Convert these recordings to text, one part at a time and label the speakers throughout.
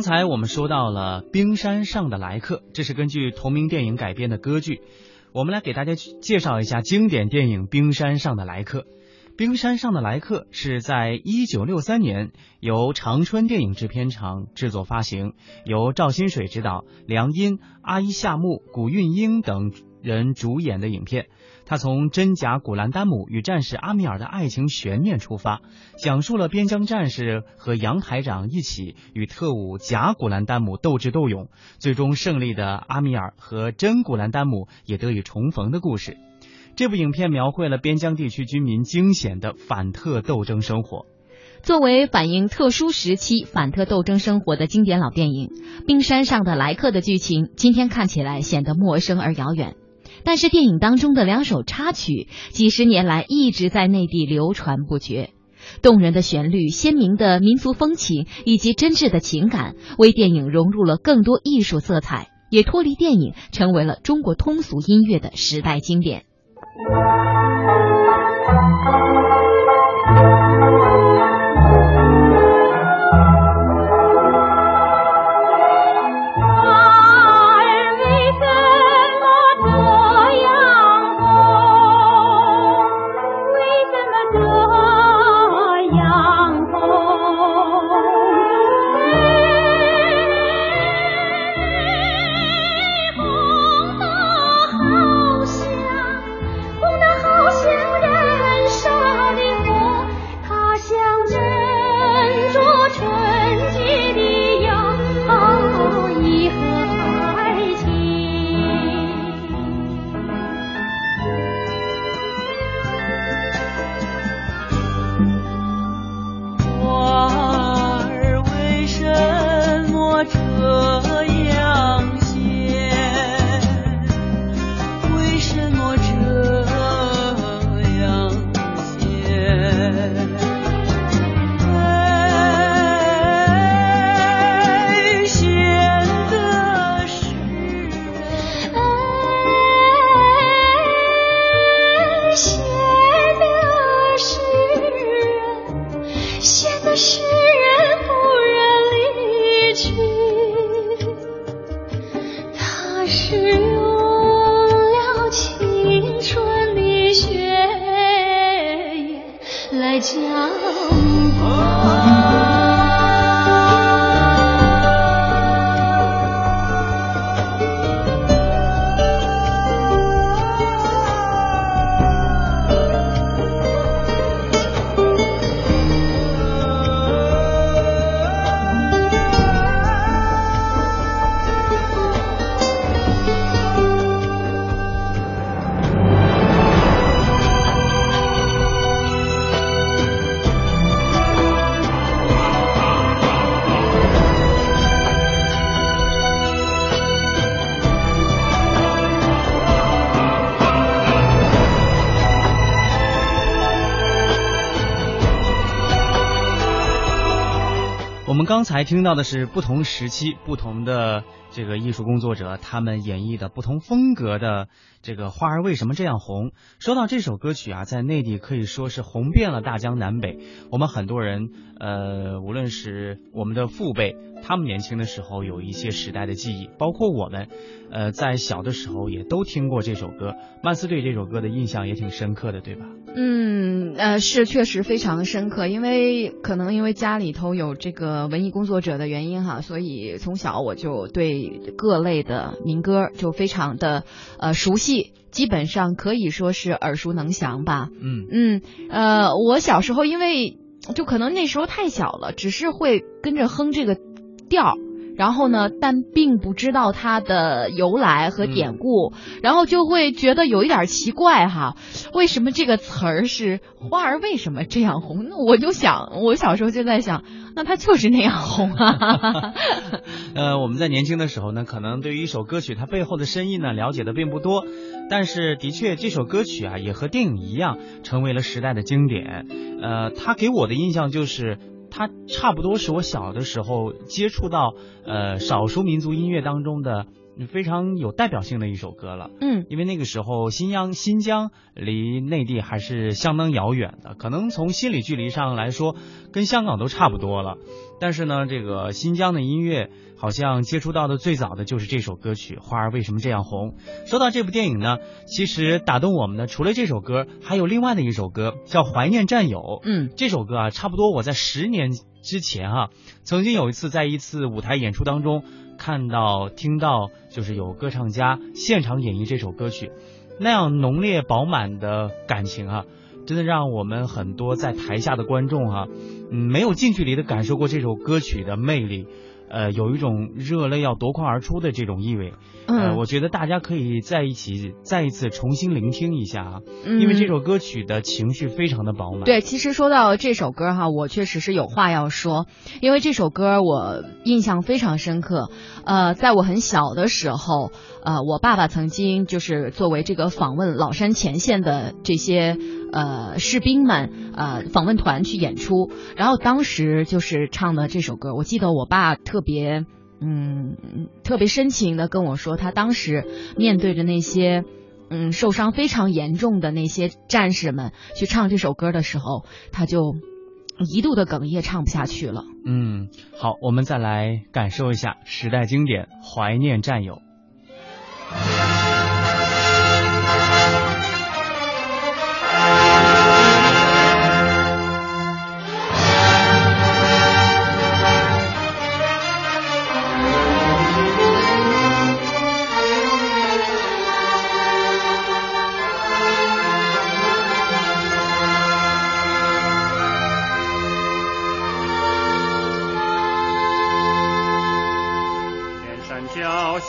Speaker 1: 刚才我们说到了《冰山上的来客》，这是根据同名电影改编的歌剧。我们来给大家介绍一下经典电影《冰山上的来客》。《冰山上的来客》是在一九六三年由长春电影制片厂制作发行，由赵新水执导，梁音、阿依夏木、古韵英等人主演的影片。他从真假古兰丹姆与战士阿米尔的爱情悬念出发，讲述了边疆战士和杨排长一起与特务假古兰丹姆斗智斗勇，最终胜利的阿米尔和真古兰丹姆也得以重逢的故事。这部影片描绘了边疆地区军民惊险的反特斗争生活。
Speaker 2: 作为反映特殊时期反特斗争生活的经典老电影，《冰山上的来客》的剧情今天看起来显得陌生而遥远。但是电影当中的两首插曲，几十年来一直在内地流传不绝。动人的旋律、鲜明的民族风情以及真挚的情感，为电影融入了更多艺术色彩，也脱离电影，成为了中国通俗音乐的时代经典。
Speaker 1: 刚才听到的是不同时期、不同的这个艺术工作者他们演绎的不同风格的这个《花儿为什么这样红》。说到这首歌曲啊，在内地可以说是红遍了大江南北。我们很多人，呃，无论是我们的父辈，他们年轻的时候有一些时代的记忆，包括我们，呃，在小的时候也都听过这首歌。曼斯对这首歌的印象也挺深刻的，对吧？
Speaker 3: 嗯，呃，是确实非常的深刻，因为可能因为家里头有这个文艺工作者的原因哈，所以从小我就对各类的民歌就非常的呃熟悉，基本上可以说是耳熟能详吧。
Speaker 1: 嗯
Speaker 3: 嗯，呃，我小时候因为就可能那时候太小了，只是会跟着哼这个调。然后呢，但并不知道它的由来和典故，然后就会觉得有一点奇怪哈，为什么这个词儿是花儿为什么这样红？那我就想，我小时候就在想，那它就是那样红啊。
Speaker 1: 呃，我们在年轻的时候呢，可能对于一首歌曲它背后的深意呢了解的并不多，但是的确这首歌曲啊也和电影一样，成为了时代的经典。呃，它给我的印象就是。它差不多是我小的时候接触到呃少数民族音乐当中的非常有代表性的一首歌了。
Speaker 3: 嗯，
Speaker 1: 因为那个时候新疆新疆离内地还是相当遥远的，可能从心理距离上来说，跟香港都差不多了。但是呢，这个新疆的音乐好像接触到的最早的就是这首歌曲《花儿为什么这样红》。说到这部电影呢，其实打动我们的除了这首歌，还有另外的一首歌叫《怀念战友》。
Speaker 3: 嗯，
Speaker 1: 这首歌啊，差不多我在十年之前哈、曾经有一次在一次舞台演出当中看到听到，就是有歌唱家现场演绎这首歌曲，那样浓烈饱满的感情啊，真的让我们很多在台下的观众啊、嗯，没有近距离的感受过这首歌曲的魅力。呃，有一种热泪要夺眶而出的这种意味，呃，
Speaker 3: 嗯
Speaker 1: 我觉得大家可以在一起再一次重新聆听一下啊，
Speaker 3: 嗯
Speaker 1: 因为这首歌曲的情绪非常的饱满。
Speaker 3: 对，其实说到这首歌哈，我确实是有话要说，因为这首歌我印象非常深刻。呃，在我很小的时候，呃，我爸爸曾经就是作为这个访问老山前线的这些呃士兵们呃访问团去演出，然后当时就是唱的这首歌，我记得我爸特别。嗯，特别深情的跟我说，他当时面对着那些嗯受伤非常严重的那些战士们去唱这首歌的时候，他就一度的哽咽，唱不下去了。
Speaker 1: 嗯，好，我们再来感受一下时代经典，怀念战友。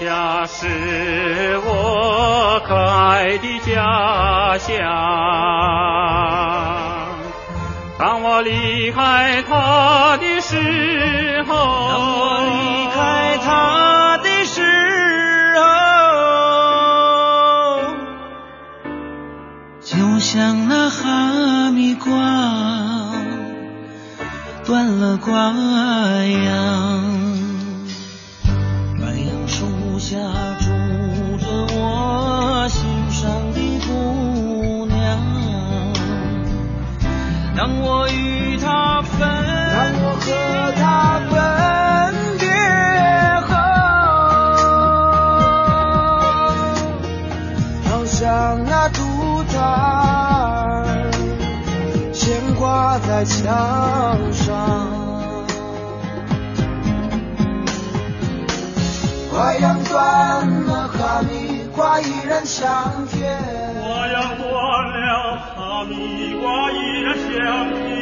Speaker 4: 家是我可爱的家乡。当我离开它的时候，当我离开它的时候，
Speaker 5: 就像那哈密瓜断了瓜秧，下住着我心上的姑娘。当我遇然香甜。
Speaker 4: 花样断了，哈密瓜依然香甜。